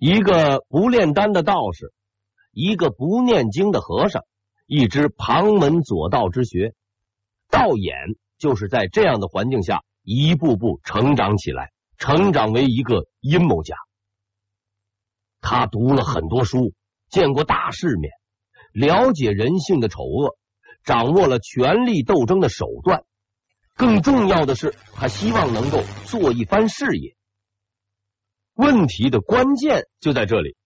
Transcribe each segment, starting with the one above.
一个不炼丹的道士，一个不念经的和尚，一支旁门左道之学。道衍就是在这样的环境下一步步成长起来，成长为一个阴谋家。他读了很多书，见过大世面，了解人性的丑恶，掌握了权力斗争的手段。更重要的是，他希望能够做一番事业。问题的关键就在这里。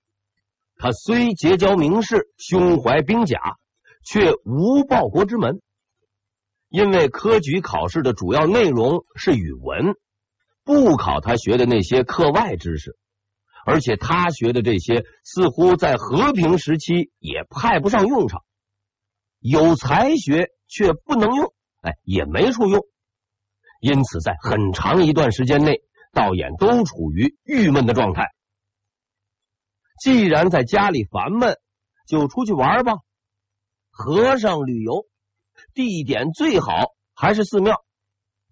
他虽结交名士，胸怀兵甲，却无报国之门。因为科举考试的主要内容是语文，不考他学的那些课外知识。而且他学的这些似乎在和平时期也派不上用场，有才学却不能用，哎，也没处用。因此，在很长一段时间内，道衍都处于郁闷的状态。既然在家里烦闷，就出去玩吧。和尚旅游，地点最好还是寺庙。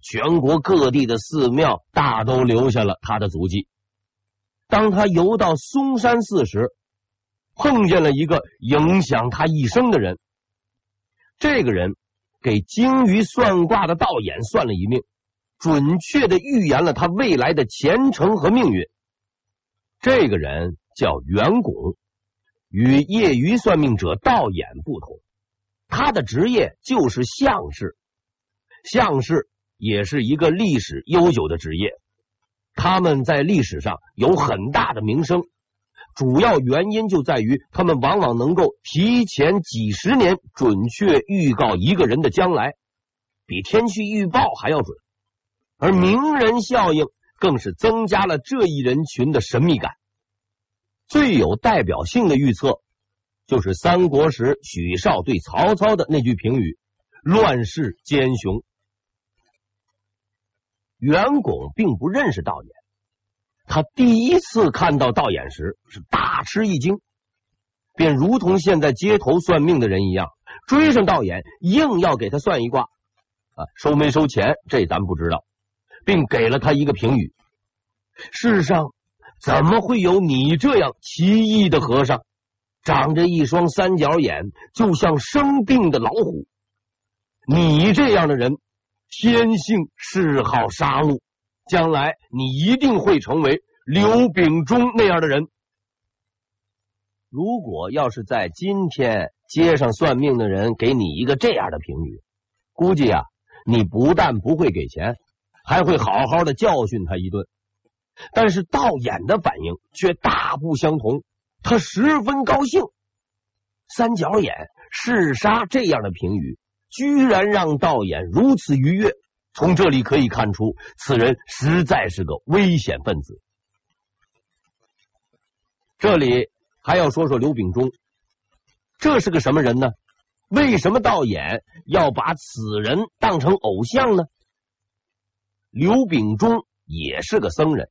全国各地的寺庙大都留下了他的足迹。当他游到嵩山寺时，碰见了一个影响他一生的人。这个人给精于算卦的道演算了一命，准确的预言了他未来的前程和命运。这个人叫袁巩，与业余算命者道演不同，他的职业就是相士，相士也是一个历史悠久的职业。他们在历史上有很大的名声，主要原因就在于他们往往能够提前几十年准确预告一个人的将来，比天气预报还要准。而名人效应更是增加了这一人群的神秘感。最有代表性的预测就是三国时许绍对曹操的那句评语：“乱世奸雄。”袁巩并不认识道衍，他第一次看到道衍时是大吃一惊，便如同现在街头算命的人一样，追上道衍，硬要给他算一卦。啊，收没收钱这咱不知道，并给了他一个评语：世上怎么会有你这样奇异的和尚？长着一双三角眼，就像生病的老虎。你这样的人。天性嗜好杀戮，将来你一定会成为刘秉忠那样的人。如果要是在今天街上算命的人给你一个这样的评语，估计啊，你不但不会给钱，还会好好的教训他一顿。但是道衍的反应却大不相同，他十分高兴。三角眼、嗜杀这样的评语。居然让道衍如此愉悦，从这里可以看出，此人实在是个危险分子。这里还要说说刘秉忠，这是个什么人呢？为什么道衍要把此人当成偶像呢？刘秉忠也是个僧人，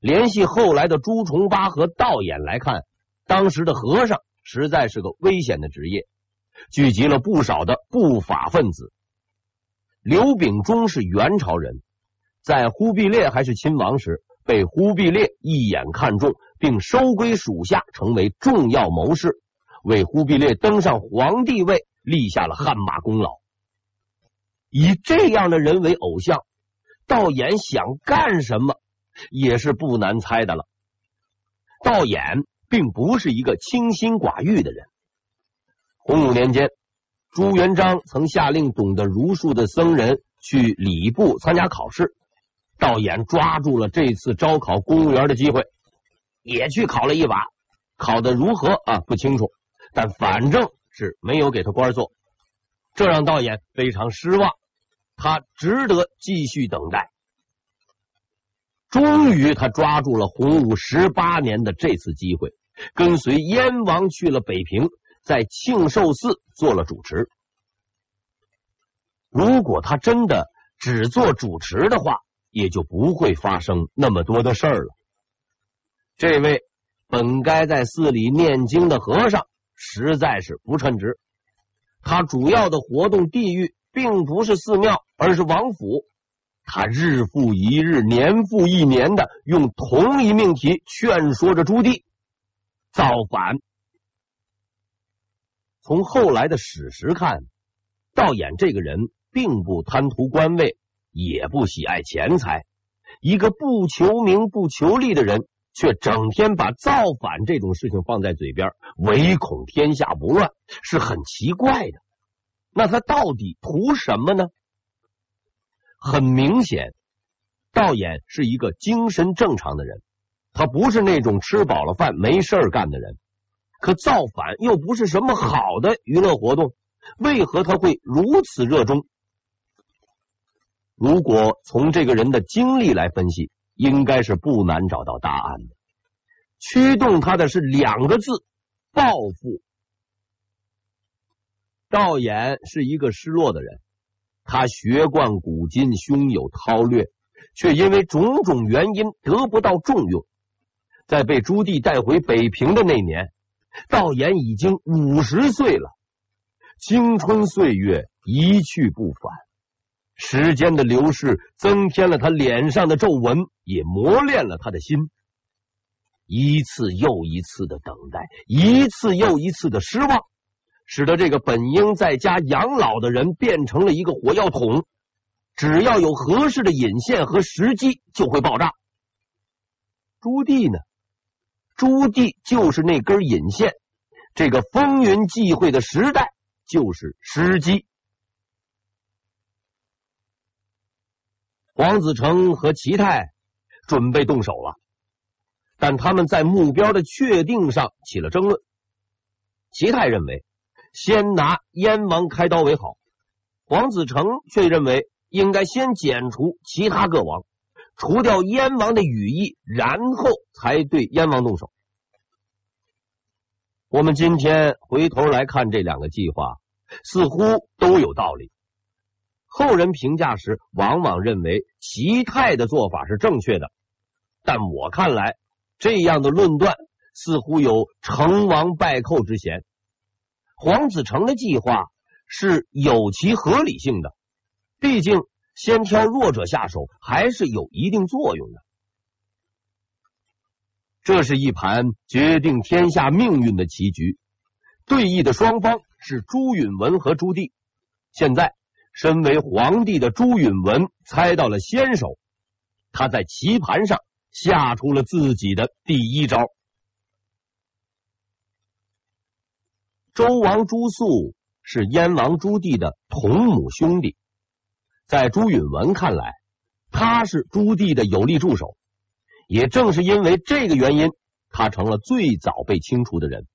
联系后来的朱重八和道衍来看，当时的和尚实在是个危险的职业。聚集了不少的不法分子。刘秉忠是元朝人，在忽必烈还是亲王时，被忽必烈一眼看中，并收归属下，成为重要谋士，为忽必烈登上皇帝位立下了汗马功劳。以这样的人为偶像，道衍想干什么也是不难猜的了。道衍并不是一个清心寡欲的人。洪武年间，朱元璋曾下令懂得儒术的僧人去礼部参加考试。道衍抓住了这次招考公务员的机会，也去考了一把，考得如何啊？不清楚，但反正是没有给他官做，这让道衍非常失望。他值得继续等待。终于，他抓住了洪武十八年的这次机会，跟随燕王去了北平。在庆寿寺做了主持。如果他真的只做主持的话，也就不会发生那么多的事儿了。这位本该在寺里念经的和尚，实在是不称职。他主要的活动地域并不是寺庙，而是王府。他日复一日，年复一年的用同一命题劝说着朱棣，造反。从后来的史实看，道衍这个人并不贪图官位，也不喜爱钱财，一个不求名不求利的人，却整天把造反这种事情放在嘴边，唯恐天下不乱，是很奇怪的。那他到底图什么呢？很明显，道衍是一个精神正常的人，他不是那种吃饱了饭没事干的人。可造反又不是什么好的娱乐活动，为何他会如此热衷？如果从这个人的经历来分析，应该是不难找到答案的。驱动他的是两个字：报复。道衍是一个失落的人。他学贯古今，胸有韬略，却因为种种原因得不到重用。在被朱棣带回北平的那年，道衍已经五十岁了。青春岁月一去不返，时间的流逝增添了他脸上的皱纹，也磨练了他的心。一次又一次的等待，一次又一次的失望。使得这个本应在家养老的人变成了一个火药桶，只要有合适的引线和时机，就会爆炸。朱棣呢？朱棣就是那根引线，这个风云际会的时代就是时机。黄子成和齐泰准备动手了，但他们在目标的确定上起了争论。齐泰认为。先拿燕王开刀为好，黄子成却认为应该先剪除其他各王，除掉燕王的羽翼，然后才对燕王动手。我们今天回头来看这两个计划，似乎都有道理。后人评价时，往往认为齐泰的做法是正确的，但我看来，这样的论断似乎有成王败寇之嫌。黄子成的计划是有其合理性的，毕竟先挑弱者下手还是有一定作用的。这是一盘决定天下命运的棋局，对弈的双方是朱允炆和朱棣。现在，身为皇帝的朱允炆猜到了先手，他在棋盘上下出了自己的第一招。周王朱肃是燕王朱棣的同母兄弟，在朱允炆看来，他是朱棣的有力助手。也正是因为这个原因，他成了最早被清除的人。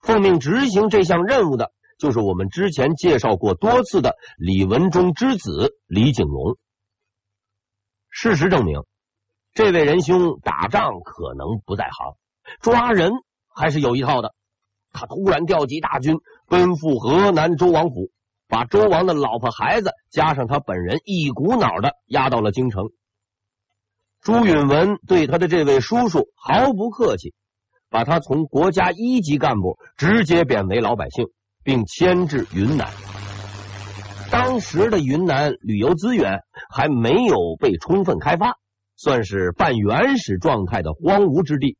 奉命执行这项任务的，就是我们之前介绍过多次的李文忠之子李景龙。事实证明，这位仁兄打仗可能不在行，抓人还是有一套的。他突然调集大军，奔赴河南周王府，把周王的老婆孩子加上他本人一股脑的押到了京城。朱允炆对他的这位叔叔毫不客气，把他从国家一级干部直接贬为老百姓，并迁至云南。当时的云南旅游资源还没有被充分开发，算是半原始状态的荒芜之地。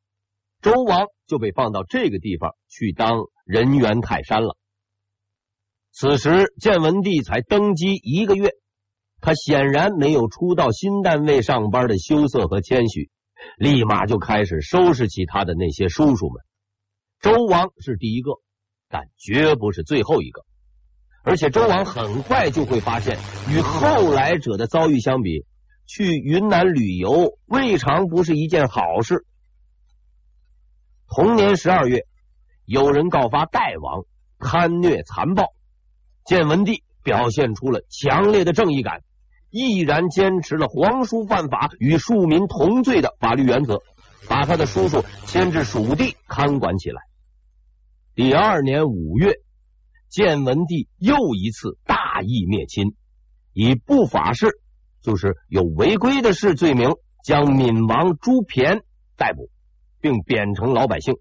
周王就被放到这个地方去当人猿泰山了。此时建文帝才登基一个月，他显然没有初到新单位上班的羞涩和谦虚，立马就开始收拾起他的那些叔叔们。周王是第一个，但绝不是最后一个。而且周王很快就会发现，与后来者的遭遇相比，去云南旅游未尝不是一件好事。同年十二月，有人告发代王贪虐残暴，建文帝表现出了强烈的正义感，毅然坚持了皇叔犯法与庶民同罪的法律原则，把他的叔叔迁至蜀地看管起来。第二年五月，建文帝又一次大义灭亲，以不法事，就是有违规的事罪名，将闵王朱骈逮捕。并贬成老百姓。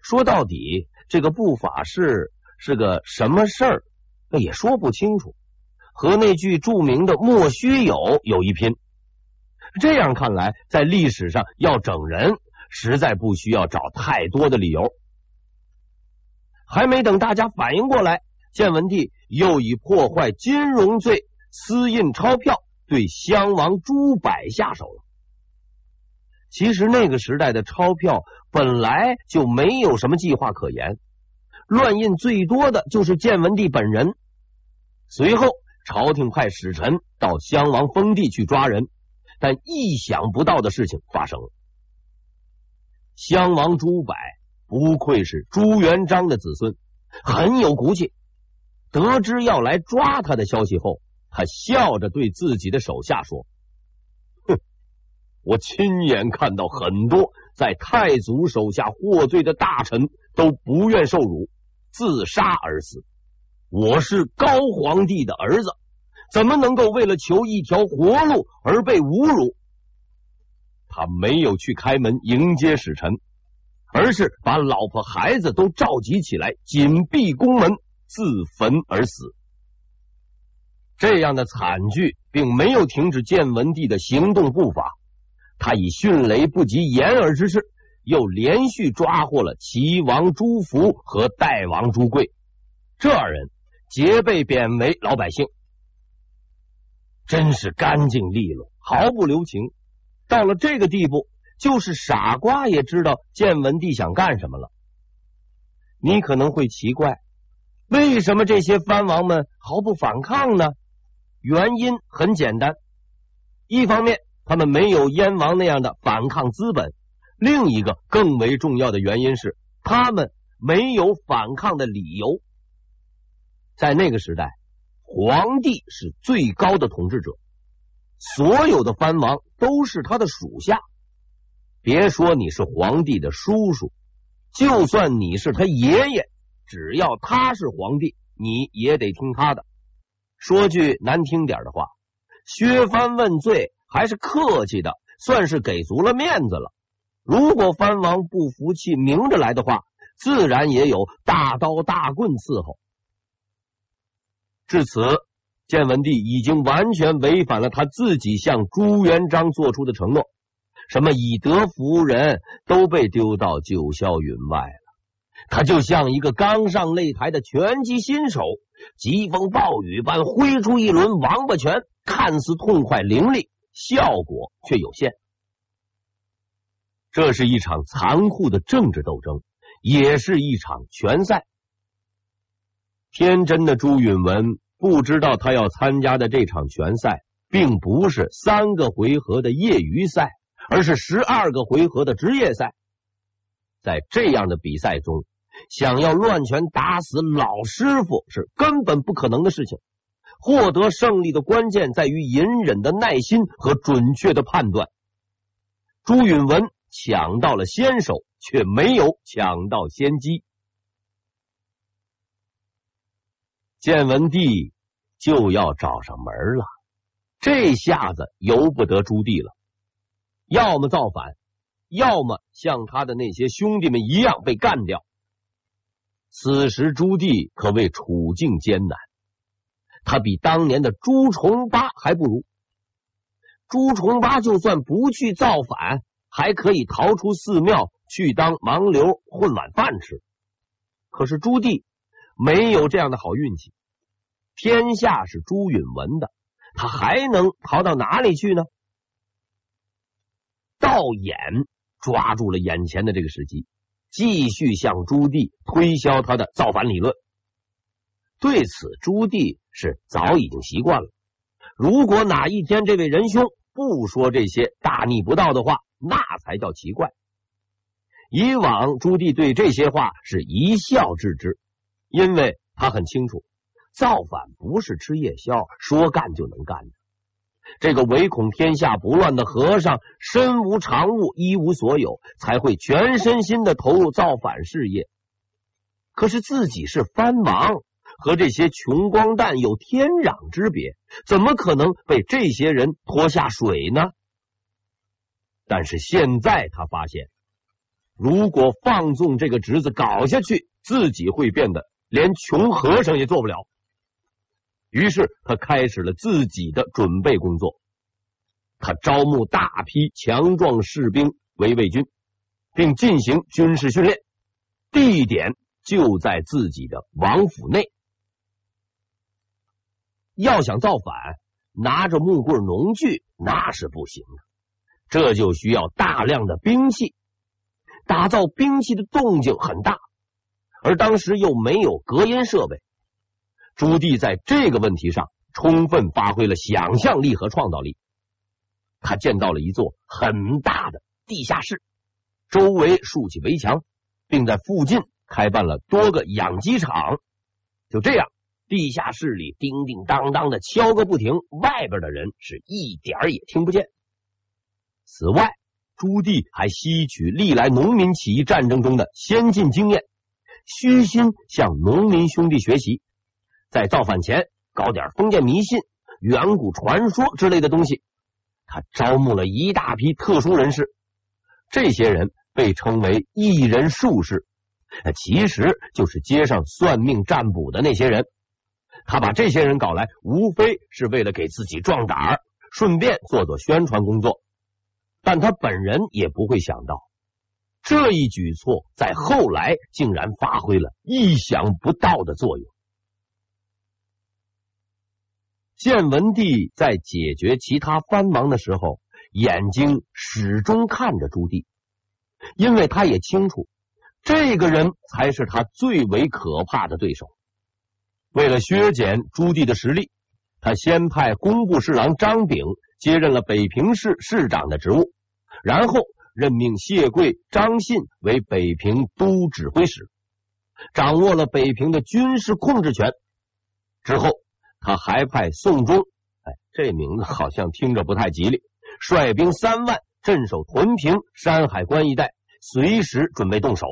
说到底，这个不法事是个什么事儿，那也说不清楚。和那句著名的“莫须有”有一拼。这样看来，在历史上要整人实在不需要找太多的理由。还没等大家反应过来，建文帝又以破坏金融罪私印钞票，对襄王朱柏下手了。其实那个时代的钞票本来就没有什么计划可言，乱印最多的就是建文帝本人。随后，朝廷派使臣到襄王封地去抓人，但意想不到的事情发生了。襄王朱柏不愧是朱元璋的子孙，很有骨气。得知要来抓他的消息后，他笑着对自己的手下说。我亲眼看到很多在太祖手下获罪的大臣都不愿受辱，自杀而死。我是高皇帝的儿子，怎么能够为了求一条活路而被侮辱？他没有去开门迎接使臣，而是把老婆孩子都召集起来，紧闭宫门，自焚而死。这样的惨剧并没有停止建文帝的行动步伐。他以迅雷不及掩耳之势，又连续抓获了齐王朱福和代王朱贵，这二人皆被贬为老百姓，真是干净利落，毫不留情。到了这个地步，就是傻瓜也知道建文帝想干什么了。你可能会奇怪，为什么这些藩王们毫不反抗呢？原因很简单，一方面。他们没有燕王那样的反抗资本。另一个更为重要的原因是，他们没有反抗的理由。在那个时代，皇帝是最高的统治者，所有的藩王都是他的属下。别说你是皇帝的叔叔，就算你是他爷爷，只要他是皇帝，你也得听他的。说句难听点的话，削藩问罪。还是客气的，算是给足了面子了。如果藩王不服气，明着来的话，自然也有大刀大棍伺候。至此，建文帝已经完全违反了他自己向朱元璋做出的承诺，什么以德服人都被丢到九霄云外了。他就像一个刚上擂台的拳击新手，疾风暴雨般挥出一轮王八拳，看似痛快凌厉。效果却有限。这是一场残酷的政治斗争，也是一场拳赛。天真的朱允文不知道，他要参加的这场拳赛，并不是三个回合的业余赛，而是十二个回合的职业赛。在这样的比赛中，想要乱拳打死老师傅是根本不可能的事情。获得胜利的关键在于隐忍的耐心和准确的判断。朱允文抢到了先手，却没有抢到先机。建文帝就要找上门了，这下子由不得朱棣了，要么造反，要么像他的那些兄弟们一样被干掉。此时朱棣可谓处境艰难。他比当年的朱重八还不如。朱重八就算不去造反，还可以逃出寺庙去当盲流混碗饭吃。可是朱棣没有这样的好运气，天下是朱允文的，他还能逃到哪里去呢？道衍抓住了眼前的这个时机，继续向朱棣推销他的造反理论。对此，朱棣是早已经习惯了。如果哪一天这位仁兄不说这些大逆不道的话，那才叫奇怪。以往朱棣对这些话是一笑置之，因为他很清楚，造反不是吃夜宵，说干就能干的。这个唯恐天下不乱的和尚，身无长物，一无所有，才会全身心的投入造反事业。可是自己是藩王。和这些穷光蛋有天壤之别，怎么可能被这些人拖下水呢？但是现在他发现，如果放纵这个侄子搞下去，自己会变得连穷和尚也做不了。于是他开始了自己的准备工作，他招募大批强壮士兵为卫军，并进行军事训练，地点就在自己的王府内。要想造反，拿着木棍、农具那是不行的，这就需要大量的兵器。打造兵器的动静很大，而当时又没有隔音设备。朱棣在这个问题上充分发挥了想象力和创造力。他建造了一座很大的地下室，周围竖起围墙，并在附近开办了多个养鸡场。就这样，地下室里叮叮当当的敲个不停，外边的人是一点也听不见。此外，朱棣还吸取历来农民起义战争中的先进经验，虚心向农民兄弟学习，在造反前搞点封建迷信、远古传说之类的东西。他招募了一大批特殊人士，这些人被称为异人术士，其实就是街上算命占卜的那些人。他把这些人搞来，无非是为了给自己壮胆，顺便做做宣传工作。但他本人也不会想到，这一举措在后来竟然发挥了意想不到的作用。建文帝在解决其他藩王的时候，眼睛始终看着朱棣，因为他也清楚，这个人才是他最为可怕的对手。为了削减朱棣的实力，他先派工部侍郎张炳接任了北平市市长的职务，然后任命谢贵、张信为北平都指挥使，掌握了北平的军事控制权。之后。他还派宋忠，哎，这名字好像听着不太吉利。率兵三万镇守屯平、山海关一带，随时准备动手。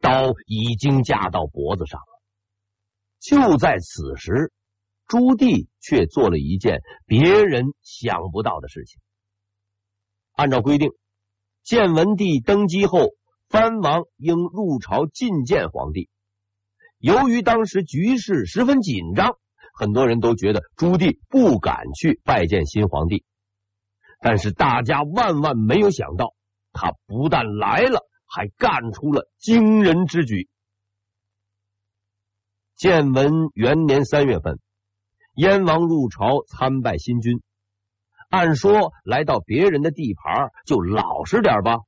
刀已经架到脖子上。就在此时，朱棣却做了一件别人想不到的事情。按照规定，建文帝登基后，藩王应入朝觐见皇帝。由于当时局势十分紧张。很多人都觉得朱棣不敢去拜见新皇帝，但是大家万万没有想到，他不但来了，还干出了惊人之举。建文元年三月份，燕王入朝参拜新君，按说来到别人的地盘就老实点吧，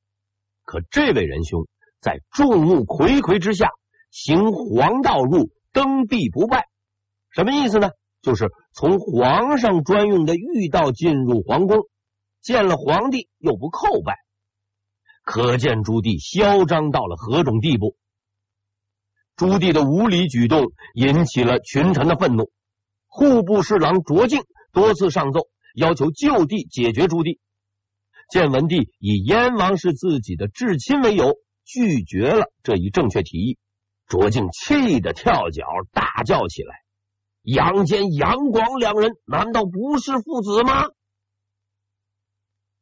可这位仁兄在众目睽睽之下行黄道入，登壁不拜。什么意思呢？就是从皇上专用的御道进入皇宫，见了皇帝又不叩拜，可见朱棣嚣张到了何种地步。朱棣的无礼举动引起了群臣的愤怒，户部侍郎卓敬多次上奏，要求就地解决朱棣。建文帝以燕王是自己的至亲为由，拒绝了这一正确提议。卓敬气得跳脚，大叫起来。杨坚、杨广两人难道不是父子吗？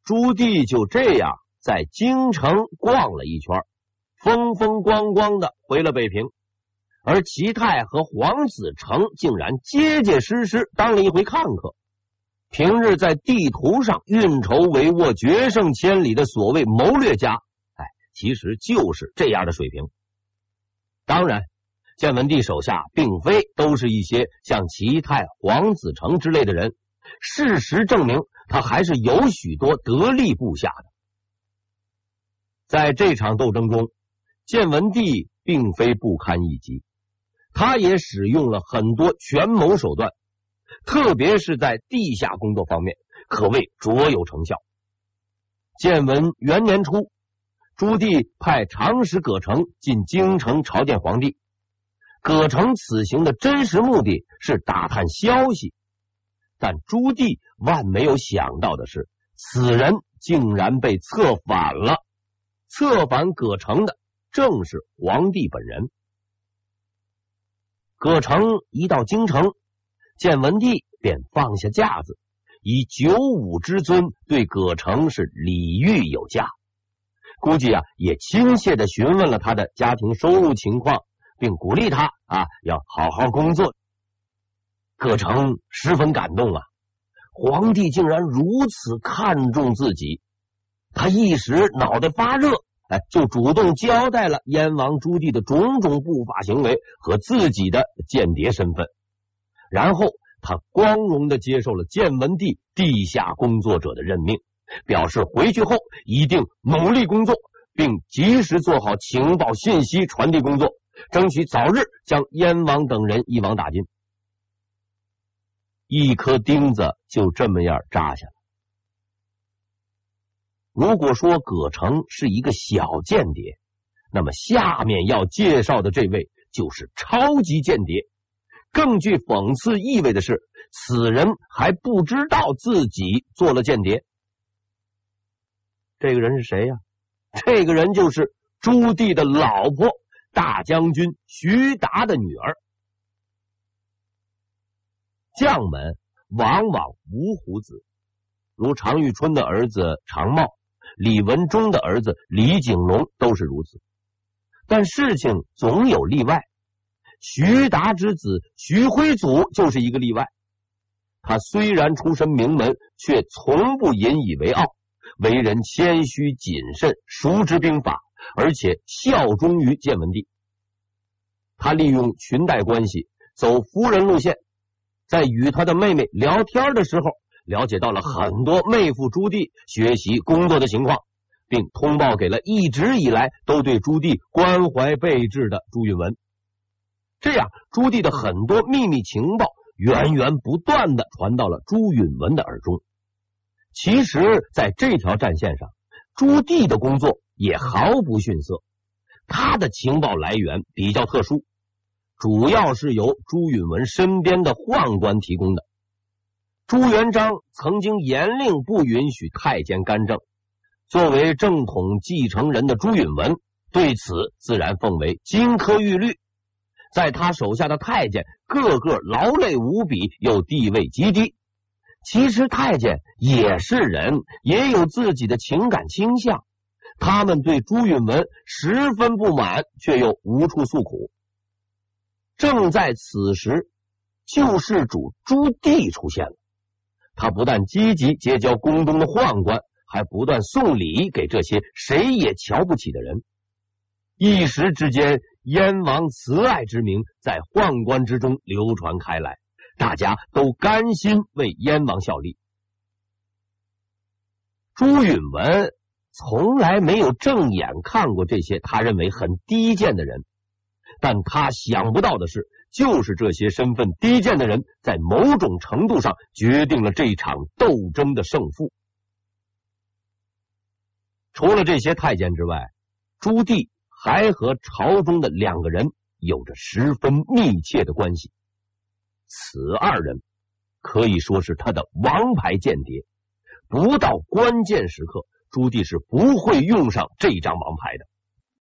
朱棣就这样在京城逛了一圈，风风光光的回了北平，而齐泰和黄子成竟然结结实实当了一回看客。平日在地图上运筹帷幄、决胜千里的所谓谋略家，哎，其实就是这样的水平。当然。建文帝手下并非都是一些像齐泰、黄子成之类的人，事实证明，他还是有许多得力部下的。在这场斗争中，建文帝并非不堪一击，他也使用了很多权谋手段，特别是在地下工作方面，可谓卓有成效。建文元年初，朱棣派长史葛城进京城朝见皇帝。葛城此行的真实目的是打探消息，但朱棣万没有想到的是，此人竟然被策反了。策反葛城的正是皇帝本人。葛城一到京城，建文帝便放下架子，以九五之尊对葛城是礼遇有加，估计啊也亲切的询问了他的家庭收入情况。并鼓励他啊，要好好工作。葛城十分感动啊，皇帝竟然如此看重自己，他一时脑袋发热，哎，就主动交代了燕王朱棣的种种不法行为和自己的间谍身份，然后他光荣的接受了建文帝地下工作者的任命，表示回去后一定努力工作，并及时做好情报信息传递工作，争取早日将燕王等人一网打尽。一颗钉子就这么样扎下了。如果说葛城是一个小间谍，那么下面要介绍的这位就是超级间谍。更具讽刺意味的是，此人还不知道自己做了间谍。这个人是谁呀？这个人就是朱棣的老婆，大将军徐达的女儿。将门往往无虎子，如常遇春的儿子常茂。李文忠的儿子李景龙都是如此，但事情总有例外。徐达之子徐辉祖就是一个例外。他虽然出身名门，却从不引以为傲，为人谦虚谨慎，熟知兵法，而且效忠于建文帝。他利用裙带关系，走夫人路线，在与他的妹妹聊天的时候。了解到了很多妹夫朱棣学习工作的情况，并通报给了一直以来都对朱棣关怀备至的朱允炆。这样，朱棣的很多秘密情报源源不断的传到了朱允炆的耳中。其实，在这条战线上，朱棣的工作也毫不逊色。他的情报来源比较特殊，主要是由朱允炆身边的宦官提供的。朱元璋曾经严令不允许太监干政，作为正统继承人的朱允炆对此自然奉为金科玉律。在他手下的太监个个劳累无比，又地位极低。其实太监也是人，也有自己的情感倾向。他们对朱允炆十分不满，却又无处诉苦。正在此时，救世主朱棣出现了。他不但积极结交宫中的宦官，还不断送礼给这些谁也瞧不起的人。一时之间，燕王慈爱之名在宦官之中流传开来，大家都甘心为燕王效力。朱允炆从来没有正眼看过这些他认为很低贱的人，但他想不到的是。就是这些身份低贱的人，在某种程度上决定了这场斗争的胜负。除了这些太监之外，朱棣还和朝中的两个人有着十分密切的关系。此二人可以说是他的王牌间谍，不到关键时刻，朱棣是不会用上这张王牌的。